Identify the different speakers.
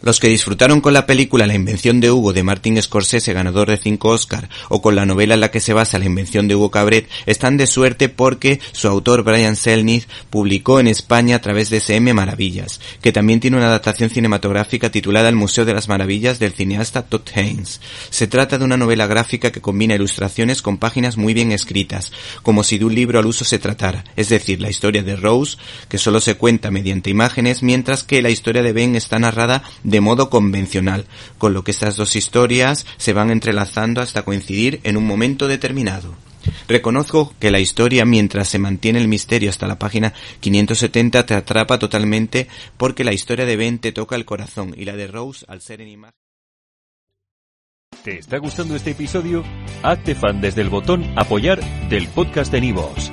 Speaker 1: Los que disfrutaron con la película La invención de Hugo de Martin Scorsese, ganador de 5 Oscar, o con la novela en la que se basa La invención de Hugo Cabret, están de suerte porque su autor Brian Selniz publicó en España a través de SM Maravillas, que también tiene una adaptación cinematográfica titulada El Museo de las Maravillas del cineasta Todd Haynes. Se trata de una novela gráfica que combina ilustraciones con páginas muy bien escritas, como si de un libro al uso se tratara, es decir, la historia de Rose, que solo se cuenta mediante imágenes, mientras que la historia de Ben está narrada de modo convencional, con lo que estas dos historias se van entrelazando hasta coincidir en un momento determinado. Reconozco que la historia, mientras se mantiene el misterio hasta la página 570, te atrapa totalmente porque la historia de Ben te toca el corazón y la de Rose, al ser en imagen.
Speaker 2: ¿Te está gustando este episodio? Hazte fan desde el botón Apoyar del podcast de Nivos.